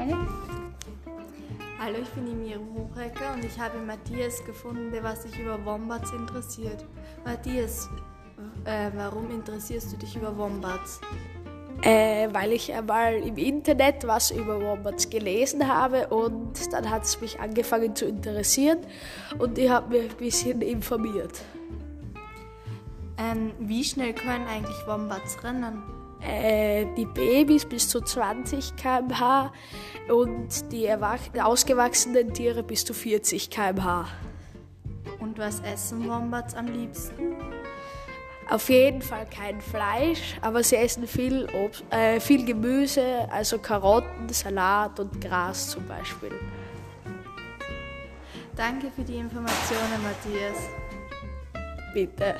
Frage. Hallo, ich bin die Miro Hochrecker und ich habe Matthias gefunden, der was sich über Wombats interessiert. Matthias, äh, warum interessierst du dich über Wombats? Äh, weil ich einmal im Internet was über Wombats gelesen habe und dann hat es mich angefangen zu interessieren und ich habe mich ein bisschen informiert. Ähm, wie schnell können eigentlich Wombats rennen? Äh, die Babys bis zu 20 km/h und die ausgewachsenen Tiere bis zu 40 km/h. Und was essen Wombats am liebsten? Auf jeden Fall kein Fleisch, aber sie essen viel, Obst, äh, viel Gemüse, also Karotten, Salat und Gras zum Beispiel. Danke für die Informationen, Matthias. Bitte.